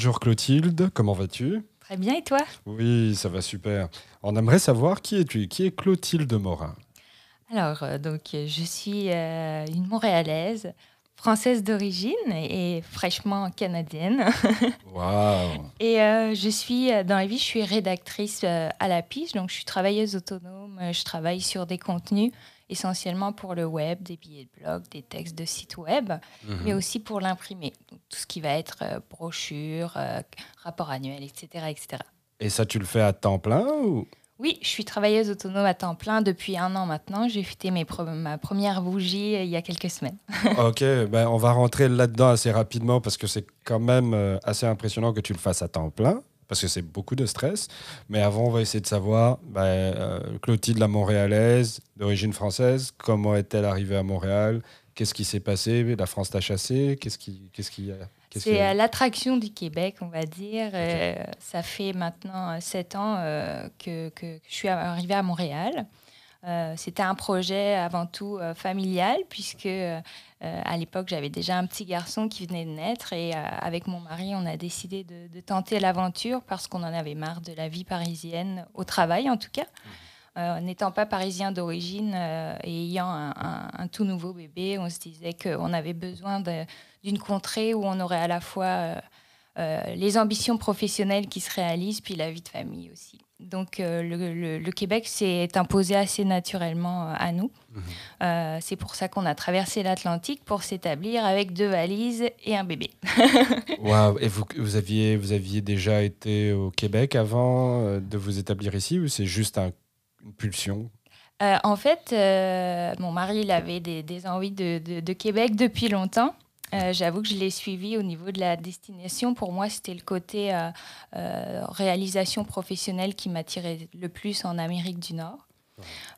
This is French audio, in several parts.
Bonjour Clotilde, comment vas-tu? Très bien, et toi? Oui, ça va super. On aimerait savoir qui es-tu? Qui est Clotilde Morin? Alors, euh, donc, je suis euh, une Montréalaise, française d'origine et fraîchement canadienne. Waouh! Et euh, je suis, dans la vie, je suis rédactrice à la pige, donc je suis travailleuse autonome, je travaille sur des contenus essentiellement pour le web, des billets de blog, des textes de site web, Mhm. mais aussi pour l'imprimer. Tout ce qui va être euh, brochure, euh, rapport annuel, etc., etc. Et ça, tu le fais à temps plein ou? Oui, je suis travailleuse autonome à temps plein depuis un an maintenant. J'ai fêté mes ma première bougie euh, il y a quelques semaines. Ok, ben on va rentrer là-dedans assez rapidement parce que c'est quand même assez impressionnant que tu le fasses à temps plein parce que c'est beaucoup de stress. Mais avant, on va essayer de savoir, ben, euh, Clotilde, la Montréalaise, d'origine française, comment est-elle arrivée à Montréal? Qu'est-ce qui s'est passé? La France t'a chassé? Qu'est-ce qui, qu'est-ce qui, C'est euh, l'attraction du Québec, on va dire. Euh, ça fait maintenant sept ans euh, que, que- que je suis arrivée à Montréal. Euh, C'était un projet avant tout euh, familial, puisque euh, à l'époque, j'avais déjà un petit garçon qui venait de naître. Et avec mon mari, on a décidé de, tenter l'aventure parce qu'on en avait marre de la vie parisienne, au travail en tout cas. N'étant pas parisien d'origine et ayant un, tout nouveau bébé, on se disait qu'on avait besoin d'une contrée où on aurait à la fois les ambitions professionnelles qui se réalisent, puis la vie de famille aussi. Donc euh, le, le- le Québec s'est imposé assez naturellement euh, à nous. Mhm. Euh, C'est pour ça qu'on a traversé l'Atlantique pour s'établir avec deux valises et un bébé. Waouh Et vous, vous, aviez, vous aviez déjà été au Québec avant de vous établir ici ou c'est juste un- une pulsion? En fait, mon mari il avait des, des envies de, de- de Québec depuis longtemps. Euh, J'avoue que je l'ai suivi au niveau de la destination. Pour moi, c'était le côté euh, euh, réalisation professionnelle qui m'attirait le plus en Amérique du Nord.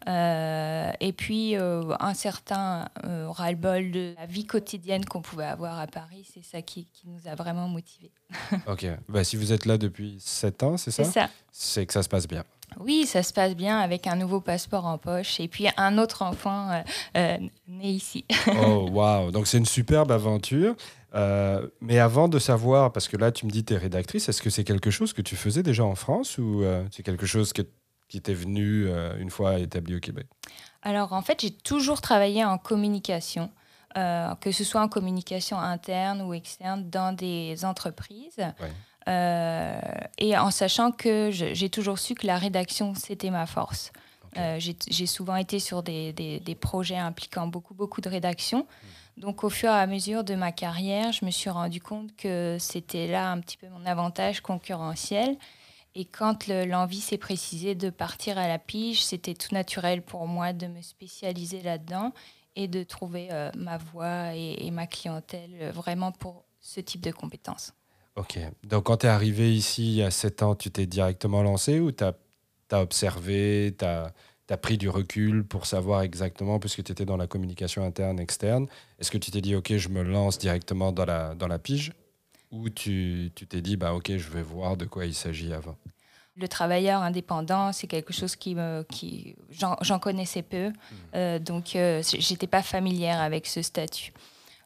Euh, et puis, euh, un certain euh, ras-le-bol de la vie quotidienne qu'on pouvait avoir à Paris, c'est ça qui, qui nous a vraiment motivés. Ok. Bah, si vous êtes là depuis 7 ans, c'est ça? C'est ça. C'est que ça se passe bien. Oui, ça se passe bien avec un nouveau passeport en poche et puis un autre enfant euh, né ici. Oh, waouh Donc c'est une superbe aventure. Euh, mais avant de savoir, parce que là tu me dis tu es rédactrice, est-ce que c'est quelque chose que tu faisais déjà en France ou euh, c'est quelque chose que, qui t'est venu euh, une fois établi au Québec Alors en fait, j'ai toujours travaillé en communication, euh, que ce soit en communication interne ou externe dans des entreprises. Ouais. Euh, et en sachant que j'ai toujours su que la rédaction, c'était ma force. Euh, j'ai souvent été sur des, des- des projets impliquant beaucoup, beaucoup de rédaction. Hmm. Donc, au fur et à mesure de ma carrière, je me suis rendu compte que c'était là un petit peu mon avantage concurrentiel. Et quand le- l'envie s'est précisée de partir à la pige, c'était tout naturel pour moi de me spécialiser là-dedans et de trouver euh, ma voie et, et ma clientèle euh, vraiment pour ce type de compétences. Ok. Donc quand tu es arrivé ici il y a 7 ans, tu t'es directement lancé ou tu as, observé, tu as, pris du recul pour savoir exactement, puisque tu étais dans la communication interne, externe, est-ce que tu t'es dit ok, je me lance directement dans la, dans la pige? Ou tu t'es dit bah ok, je vais voir de quoi il s'agit avant Le travailleur indépendant, c'est quelque chose qui me, qui, j'en, connaissais peu, euh, donc euh, j'étais pas familière avec ce statut.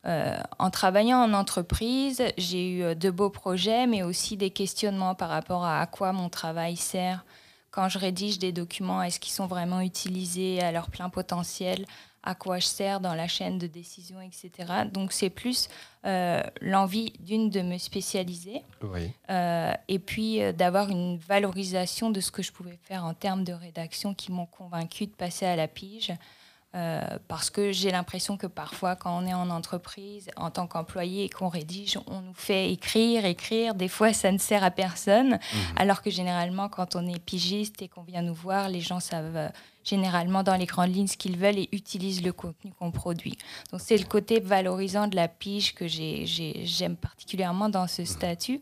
Euh, en travaillant en entreprise, j'ai eu euh, de beaux projets, mais aussi des questionnements par rapport à à quoi mon travail sert. Quand je rédige des documents, est-ce qu'ils sont vraiment utilisés à leur plein potentiel? À quoi je sers dans la chaîne de décision, etc. Donc c'est plus euh, l'envie d'une de me spécialiser Oui. euh, et puis euh, d'avoir une valorisation de ce que je pouvais faire en termes de rédaction qui m'ont convaincu de passer à la pige. Euh, parce que j'ai l'impression que parfois, quand on est en entreprise, en tant qu'employé et qu'on rédige, on nous fait écrire, écrire. Des fois, ça ne sert à personne. Alors que généralement, quand on est pigiste et qu'on vient nous voir, les gens savent euh, généralement dans les grandes lignes ce qu'ils veulent et utilisent le contenu qu'on produit. Donc, c'est le côté valorisant de la pige que j'ai- j'ai- j'aime particulièrement dans ce statut.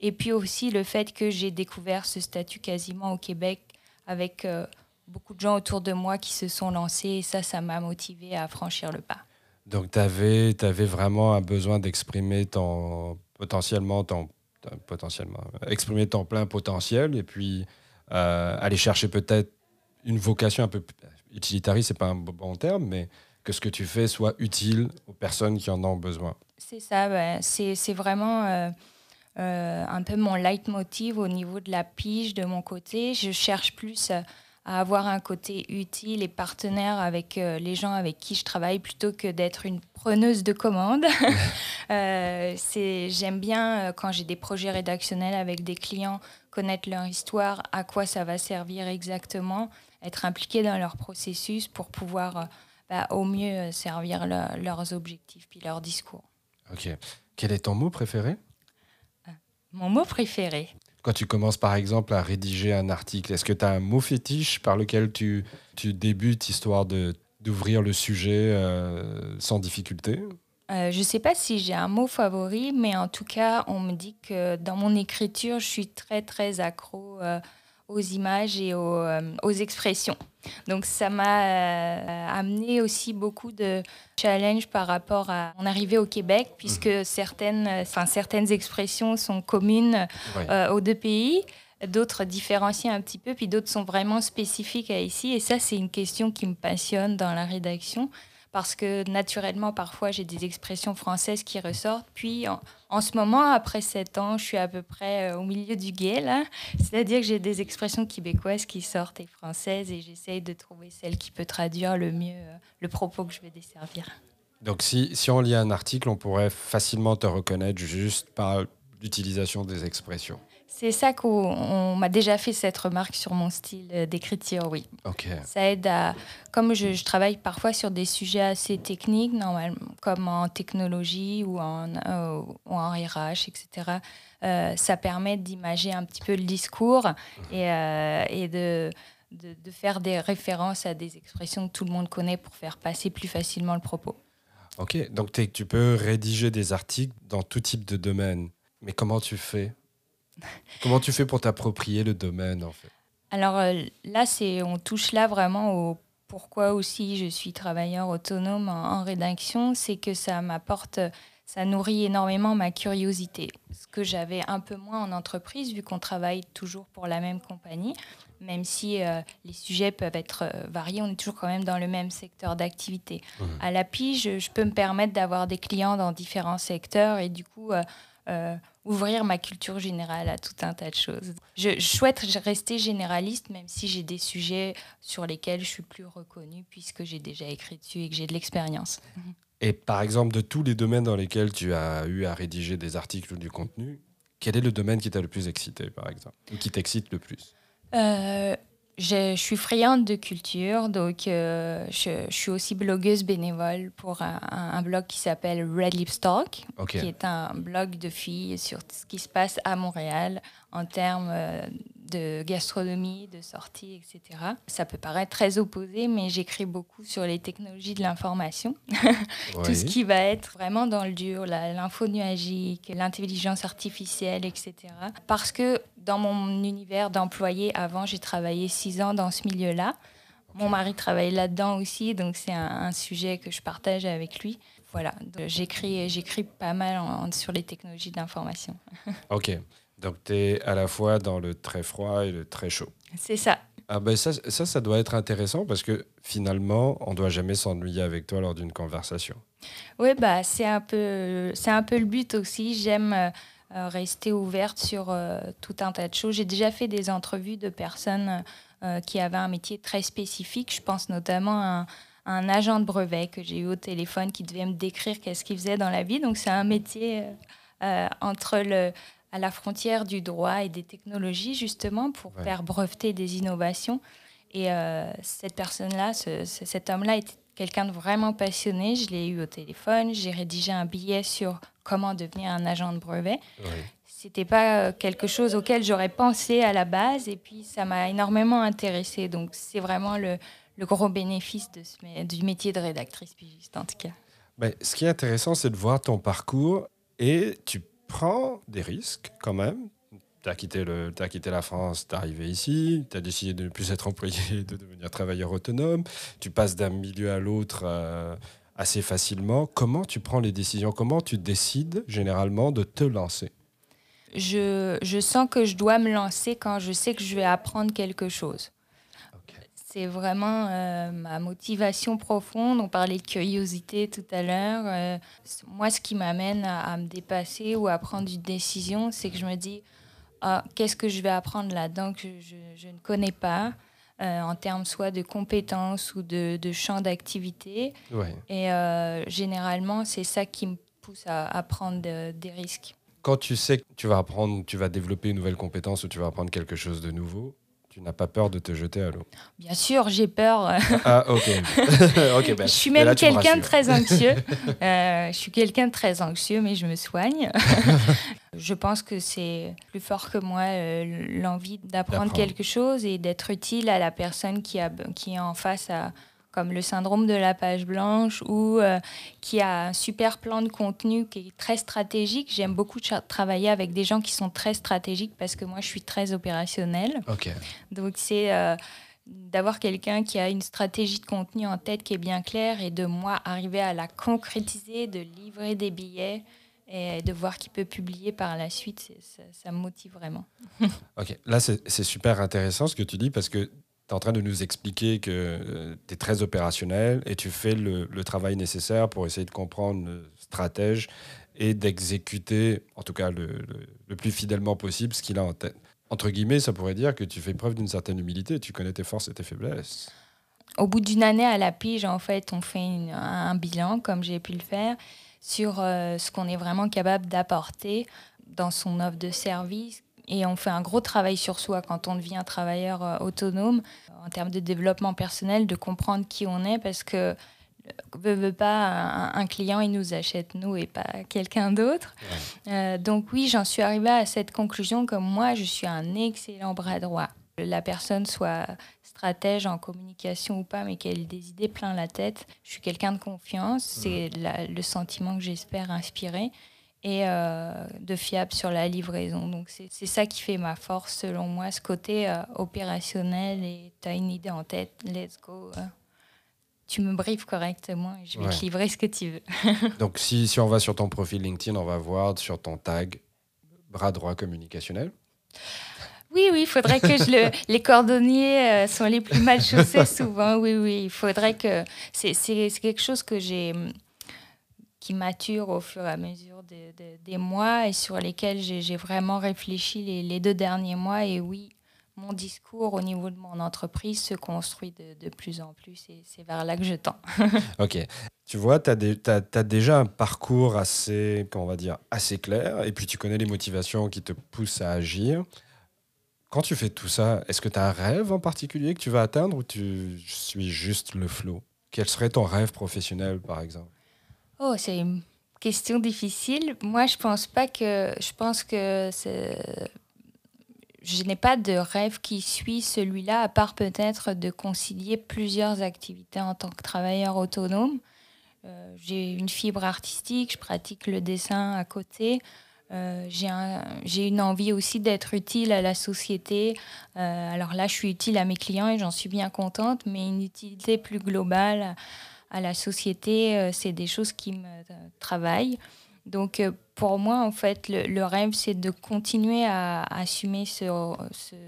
Et puis aussi le fait que j'ai découvert ce statut quasiment au Québec avec euh, beaucoup de gens autour de moi qui se sont lancés et ça, ça m'a motivé à franchir le pas. Donc tu avais, vraiment un besoin d'exprimer ton potentiellement ton ton- potentiellement exprimer ton plein potentiel et puis euh, aller chercher peut-être une vocation un peu utilitariste, c'est pas un bon terme, mais que ce que tu fais soit utile aux personnes qui en ont besoin. C'est ça, ouais. c'est c'est vraiment euh, un peu mon leitmotiv au niveau de la pige de mon côté. Je cherche plus à avoir un côté utile et partenaire avec euh, les gens avec qui je travaille plutôt que d'être une preneuse de commandes. euh, J'aime bien, euh, quand j'ai des projets rédactionnels avec des clients, connaître leur histoire, à quoi ça va servir exactement, être impliqué dans leur processus pour pouvoir euh, bah, au mieux servir leurs objectifs puis leur discours. Ok. Quel est ton mot préféré? Mon mot préféré quand tu commences par exemple à rédiger un article, est-ce que tu as un mot fétiche par lequel tu, tu débutes histoire d'ouvrir le sujet euh, sans difficulté? Euh, je ne sais pas si j'ai un mot favori, mais en tout cas, on me dit que dans mon écriture, je suis très très accro euh, aux images et aux, euh, aux expressions. Donc ça m'a euh, amené aussi beaucoup de challenges par rapport à mon arrivée au Québec, puisque mhm. certaines, enfin, certaines expressions sont communes euh, aux deux pays d'autres différencient un petit peu, puis d'autres sont vraiment spécifiques à ici. Et ça, c'est une question qui me passionne dans la rédaction parce que naturellement, parfois, j'ai des expressions françaises qui ressortent. Puis, en, ce moment, après sept ans, je suis à peu près euh, au milieu du guet, C'est-à-dire que j'ai des expressions québécoises qui sortent et françaises, et j'essaye de trouver celle qui peut traduire le mieux euh, le propos que je vais desservir. Donc, si, si on lit un article, on pourrait facilement te reconnaître juste par l'utilisation des expressions. C'est ça qu'on m'a déjà fait cette remarque sur mon style euh, d'écriture, oui. Ça aide à, comme je, travaille parfois sur des sujets assez techniques, normalement, comme en technologie ou en, euh, ou en RH, etc. Euh, ça permet d'imager un petit peu le discours et, et de, de, de, faire des références à des expressions que tout le monde connaît pour faire passer plus facilement le propos. Ok, donc tu peux rédiger des articles dans tout type de domaine. Mais comment tu fais? Comment tu fais pour t'approprier le domaine en fait? Alors euh, là, c'est on touche là vraiment au pourquoi aussi je suis travailleur autonome en, rédaction, c'est que ça m'apporte, ça nourrit énormément ma curiosité, ce que j'avais un peu moins en entreprise vu qu'on travaille toujours pour la même compagnie. Même si euh, les sujets peuvent être euh, variés, on est toujours quand même dans le même secteur d'activité. Mmh. À la pige, je, peux me permettre d'avoir des clients dans différents secteurs et du coup, euh, ouvrir ma culture générale à tout un tas de choses. Je, souhaite rester généraliste, même si j'ai des sujets sur lesquels je suis plus reconnue, puisque j'ai déjà écrit dessus et que j'ai de l'expérience. Et par exemple, de tous les domaines dans lesquels tu as eu à rédiger des articles ou du contenu, quel est le domaine qui t'a le plus excité, par exemple, ou qui t'excite le plus? Euh, je, suis friande de culture, donc euh, je, suis aussi blogueuse bénévole pour un, blog qui s'appelle Red Lips Talk, qui est un blog de filles sur ce qui se passe à Montréal en termes euh, de gastronomie, de sortie, etc. Ça peut paraître très opposé, mais j'écris beaucoup sur les technologies de l'information. Tout ce qui va être vraiment dans le dur, l'info nuagique, l'intelligence artificielle, etc. Parce que dans mon univers d'employé, avant, j'ai travaillé six ans dans ce milieu-là. Mon mari travaille là-dedans aussi, donc c'est un, sujet que je partage avec lui. Voilà, j'écris, j'écris pas mal sur les technologies de l'information. ok. Donc, tu es à la fois dans le très froid et le très chaud. C'est ça. Ah ben ça, ça, ça, doit être intéressant parce que finalement, on ne doit jamais s'ennuyer avec toi lors d'une conversation. Oui, bah, c'est un, peu, un peu le but aussi. J'aime euh, rester ouverte sur euh, tout un tas de choses. J'ai déjà fait des entrevues de personnes euh, qui avaient un métier très spécifique. Je pense notamment à un, agent de brevet que j'ai eu au téléphone qui devait me décrire qu'est-ce qu'il faisait dans la vie. Donc c'est un métier entre le à la frontière du droit et des technologies, justement, pour faire breveter des innovations. Et euh, cette personne-là, cet homme-là était quelqu'un de vraiment passionné. Je l'ai eu au téléphone. J'ai rédigé un billet sur comment devenir un agent de brevet. Ce C'était pas euh, quelque chose auquel j'aurais pensé à la base. Et puis, ça m'a énormément intéressé. Donc, c'est vraiment le, le, gros bénéfice de ce, du métier de rédactrice pigiste, en tout cas. Ben, ce qui est intéressant, c'est de voir ton parcours et tu prends des risques quand même. Tu as, quitté quitté la France, tu es arrivé ici, tu as décidé de ne plus être employé, de devenir travailleur autonome. Tu passes d'un milieu à l'autre euh, assez facilement. Comment tu prends les décisions? Comment tu décides généralement de te lancer? Je, je, sens que je dois me lancer quand je sais que je vais apprendre quelque chose. C'est vraiment euh, ma motivation profonde. On parlait de curiosité tout à l'heure. Euh, moi, ce qui m'amène à, me dépasser ou à prendre une décision, c'est que je me dis, ah, qu'est-ce que je vais apprendre là-dedans que je, ne connais pas euh, en termes soit de compétences ou de, de champ d'activité. Et généralement, c'est ça qui me pousse à, prendre des risques. Quand tu sais que tu vas apprendre, tu vas développer une nouvelle compétence ou tu vas apprendre quelque chose de nouveau, tu n'as pas peur de te jeter à l'eau Bien sûr, j'ai peur. Ah, ok. Ben, je suis même quelqu'un de très anxieux. Euh, je suis quelqu'un de très anxieux, mais je me soigne. je pense que c'est plus fort que moi euh, l'envie d'apprendre quelque chose et d'être utile à la personne qui, a, qui est en face à, comme le syndrome de la page blanche ou euh, qui a un super plan de contenu qui est très stratégique. J'aime beaucoup travailler avec des gens qui sont très stratégiques parce que moi, je suis très opérationnelle. Donc, c'est euh, d'avoir quelqu'un qui a une stratégie de contenu en tête qui est bien claire et de moi arriver à la concrétiser, de livrer des billets et de voir qu'il peut publier par la suite, ça, ça, me motive vraiment. ok, là c'est super intéressant ce que tu dis parce que tu es en train de nous expliquer que euh, tu es très opérationnel et tu fais le, travail nécessaire pour essayer de comprendre le stratège et d'exécuter, en tout cas le, plus fidèlement possible, ce qu'il a en tête. Entre guillemets, ça pourrait dire que tu fais preuve d'une certaine humilité, tu connais tes forces et tes faiblesses. Au bout d'une année à la pige, en fait, on fait un bilan, comme j'ai pu le faire, sur euh, ce qu'on est vraiment capable d'apporter dans son offre de service, et on fait un gros travail sur soi quand on devient travailleur euh, autonome, en termes de développement personnel, de comprendre qui on est, parce que euh, veut, veut pas un, client, il nous achète nous et pas quelqu'un d'autre. Euh, donc oui, j'en suis arrivée à cette conclusion que moi, je suis un excellent bras droit. La personne soit stratège en communication ou pas, mais qu'elle ait des idées plein la tête. Je suis quelqu'un de confiance, c'est le sentiment que j'espère inspirer et euh, de fiable sur la livraison. Donc c'est ça qui fait ma force selon moi, ce côté euh, opérationnel et tu as une idée en tête, let's go. Euh. tu me briefes correctement et je vais te livrer ce que tu veux. Donc si, si on va sur ton profil LinkedIn, on va voir sur ton tag bras droit communicationnel. Oui, oui, il faudrait que je le. Les cordonniers sont les plus mal chaussés souvent. Oui, oui, il faudrait que. C'est quelque chose que j'ai qui maturent au fur et à mesure des mois et sur lesquels j'ai vraiment réfléchi les, deux derniers mois. Et oui, mon discours au niveau de mon entreprise se construit de, plus en plus et c'est vers là que je tends. ok. Tu vois, tu as, as, déjà un parcours assez, comment on va dire, assez clair et puis tu connais les motivations qui te poussent à agir. Quand tu fais tout ça, est-ce que tu as un rêve en particulier que tu vas atteindre ou tu suis juste le flow? Quel serait ton rêve professionnel, par exemple? Oh, c'est une question difficile. Moi, je pense pas que. Je pense que je n'ai pas de rêve qui suit celui-là, à part peut-être de concilier plusieurs activités en tant que travailleur autonome. Euh, j'ai une fibre artistique, je pratique le dessin à côté. Euh, j'ai une envie aussi d'être utile à la société. Euh, alors là, je suis utile à mes clients et j'en suis bien contente, mais une utilité plus globale la société, euh, c'est des choses qui me euh, travaillent. Donc euh, pour moi, en fait, le, rêve, c'est de continuer à, assumer ce,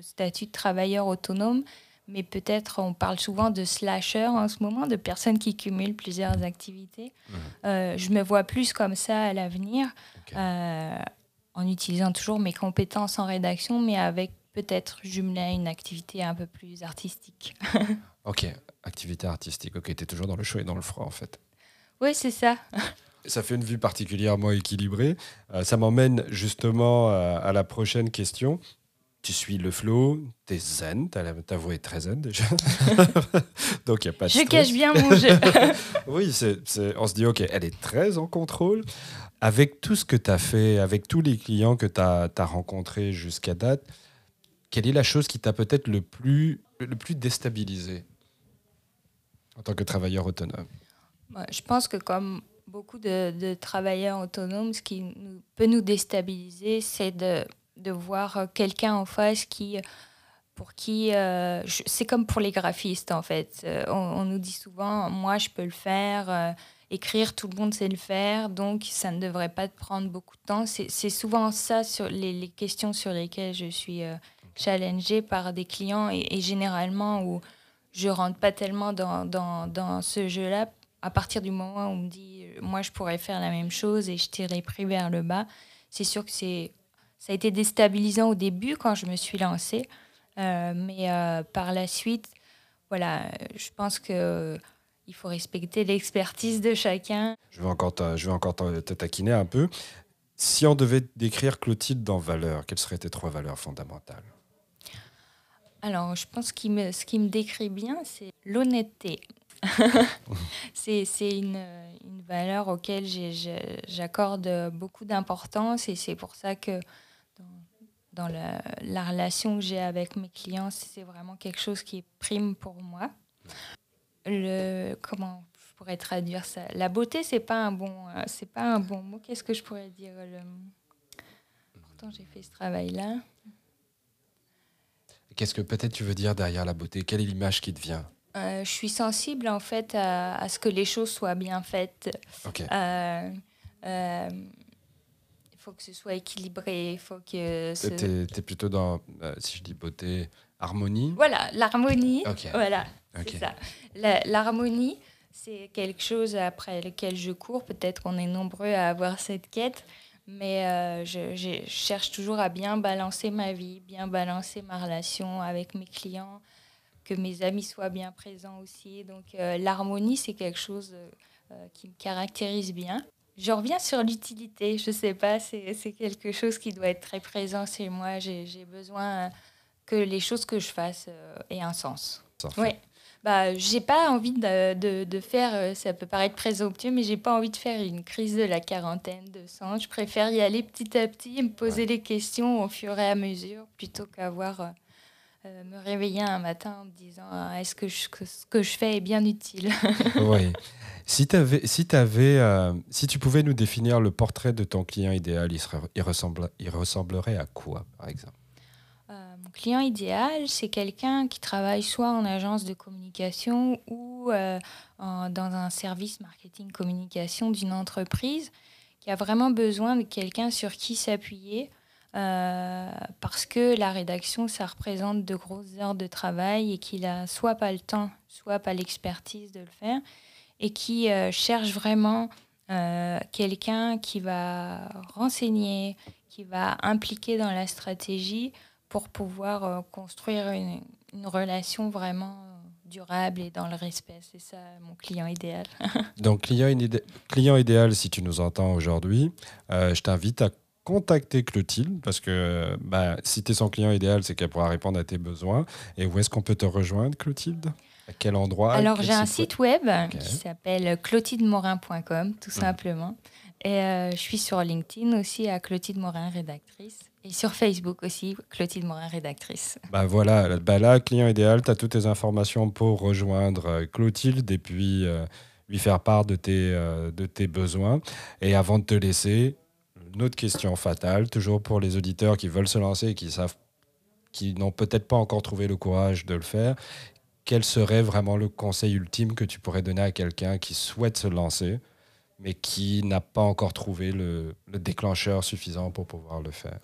statut de travailleur autonome. Mais peut-être, on parle souvent de slasher en ce moment, de personnes qui cumulent plusieurs activités. Mmh. je me vois plus comme ça à l'avenir, en utilisant toujours mes compétences en rédaction, mais avec peut-être jumelé une activité un peu plus artistique. ok, Activité artistique. Ok, tu es toujours dans le chaud et dans le froid en fait. Oui, c'est ça. ça fait une vue particulièrement équilibrée. Euh, ça m'emmène justement euh, à la prochaine question. Tu suis le flow, tu es zen, ta voix est très zen déjà. Donc il a pas de Je cache bien mon jeu. oui, on se dit, ok, elle est très en contrôle. Avec tout ce que tu as fait, avec tous les clients que tu as, as rencontrés jusqu'à date, quelle est la chose qui t'a peut-être le plus, le plus déstabilisé en tant que travailleur autonome? Je pense que comme beaucoup de, travailleurs autonomes, ce qui peut nous déstabiliser, c'est de, de voir quelqu'un en face qui pour qui euh, c'est comme pour les graphistes en fait. Euh, on, nous dit souvent, moi je peux le faire, euh, écrire tout le monde sait le faire, donc ça ne devrait pas prendre beaucoup de temps. C'est souvent ça sur les, questions sur lesquelles je suis challengée par des clients et, généralement où je rentre pas tellement dans, dans, dans ce jeu-là. À partir du moment où on me dit, moi, je pourrais faire la même chose et je tire les prix vers le bas, c'est sûr que c'est, ça a été déstabilisant au début quand je me suis lancée. mais par la suite, voilà, je pense que il faut respecter l'expertise de chacun. Je vais encore, je vais encore te taquiner un peu. Si on devait décrire Clotilde dans valeurs, quelles seraient tes trois valeurs fondamentales? Alors, je pense que me, ce qui me décrit bien, c'est l'honnêteté. c'est une, une, valeur auquel j'accorde beaucoup d'importance et c'est pour ça que dans, dans la, la, relation que j'ai avec mes clients, c'est vraiment quelque chose qui est prime pour moi le comment je pourrais traduire ça? La beauté, c'est pas un bon, euh, c'est pas un bon mot. Qu'est-ce que je pourrais dire? Le... Pourtant, j'ai fait ce travail-là. Qu'est-ce que peut-être tu veux dire derrière la beauté? Quelle est l'image qui te vient? Euh, Je suis sensible en fait à, ce que les choses soient bien faites. Euh, il faut que ce soit équilibré. Il faut que. Ce... Tu es, plutôt dans, si je dis beauté, harmonie? Voilà, l'harmonie. Voilà. C'est ça. L'harmonie, c'est quelque chose après lequel je cours. Peut-être qu'on est nombreux à avoir cette quête, mais euh, je, cherche toujours à bien balancer ma vie, bien balancer ma relation avec mes clients, que mes amis soient bien présents aussi. Donc euh, l'harmonie, c'est quelque chose euh, qui me caractérise bien. Je reviens sur l'utilité. Je ne sais pas, c'est quelque chose qui doit être très présent chez moi. J'ai besoin que les choses que je fasse aient un sens. Oui bah, j'ai pas envie de, de, faire, euh, ça peut paraître présomptueux, mais j'ai pas envie de faire une crise de la quarantaine de sang. Je préfère y aller petit à petit et me poser les questions au fur et à mesure plutôt qu'avoir euh, euh, me réveiller un matin en me disant ah, est-ce que, ce que je fais est bien utile? Oui. Si, avais, si, avais, si tu pouvais nous définir le portrait de ton client idéal, il, serait, il, ressemble, il ressemblerait à quoi, par exemple? Client idéal, c'est quelqu'un qui travaille soit en agence de communication ou euh, dans un service marketing communication d'une entreprise qui a vraiment besoin de quelqu'un sur qui s'appuyer euh, parce que la rédaction, ça représente de grosses heures de travail et qu'il a soit pas le temps, soit pas l'expertise de le faire et qui euh, cherche vraiment quelqu'un qui va renseigner, qui va impliquer dans la stratégie pour pouvoir euh, construire une, relation vraiment euh, durable et dans le respect. C'est ça mon client idéal. Donc, client, client idéal, si tu nous entends aujourd'hui, euh, je t'invite à contacter Clotilde parce que bah, si tu es son client idéal, c'est qu'elle pourra répondre à tes besoins. Et où est-ce qu'on peut te rejoindre, Clotilde? À quel endroit? Alors, j'ai un site web, qui s'appelle clotildemorin.com, tout mmh. simplement. Et je suis sur LinkedIn aussi à Clotilde Morin, rédactrice. Sur Facebook aussi, Clotilde Morin, rédactrice. Bah voilà, bah là, client idéal, tu as toutes tes informations pour rejoindre euh, Clotilde et puis euh, lui faire part de tes, euh, de tes besoins. Et avant de te laisser, une autre question fatale, toujours pour les auditeurs qui veulent se lancer et qui savent qui n'ont peut-être pas encore trouvé le courage de le faire, quel serait vraiment le conseil ultime que tu pourrais donner à quelqu'un qui souhaite se lancer, mais qui n'a pas encore trouvé le, le déclencheur suffisant pour pouvoir le faire?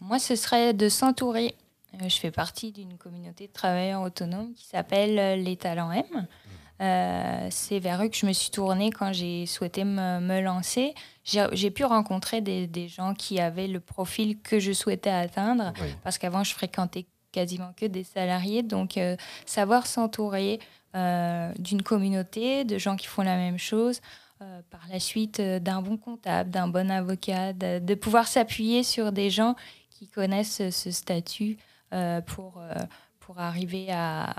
Moi, ce serait de s'entourer. Euh, je fais partie d'une communauté de travailleurs autonomes qui s'appelle euh, Les Talents M. c'est vers eux que je me suis tournée quand j'ai souhaité me, lancer. J'ai pu rencontrer des, gens qui avaient le profil que je souhaitais atteindre, parce qu'avant, je fréquentais quasiment que des salariés. Donc, savoir s'entourer d'une communauté, de gens qui font la même chose, euh, par la suite euh, d'un bon comptable, d'un bon avocat, de, pouvoir s'appuyer sur des gens qui connaissent ce statut euh, pour, pour arriver à,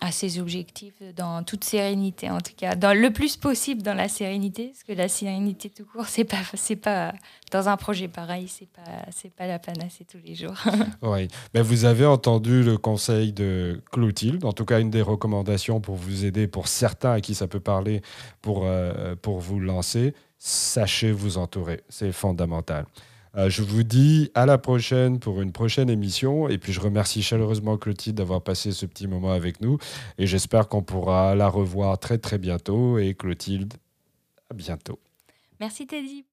à ses objectifs dans toute sérénité, en tout cas, dans le plus possible dans la sérénité, parce que la sérénité tout court, c'est pas, c'est pas dans un projet pareil, c'est pas, c'est pas la panacée tous les jours. oui, mais vous avez entendu le conseil de Clotilde, en tout cas une des recommandations pour vous aider, pour certains à qui ça peut parler, pour, euh, pour vous lancer, sachez vous entourer, c'est fondamental. Euh, je vous dis à la prochaine pour une prochaine émission. Et puis je remercie chaleureusement Clotilde d'avoir passé ce petit moment avec nous. Et j'espère qu'on pourra la revoir très très bientôt. Et Clotilde, à bientôt. Merci Teddy.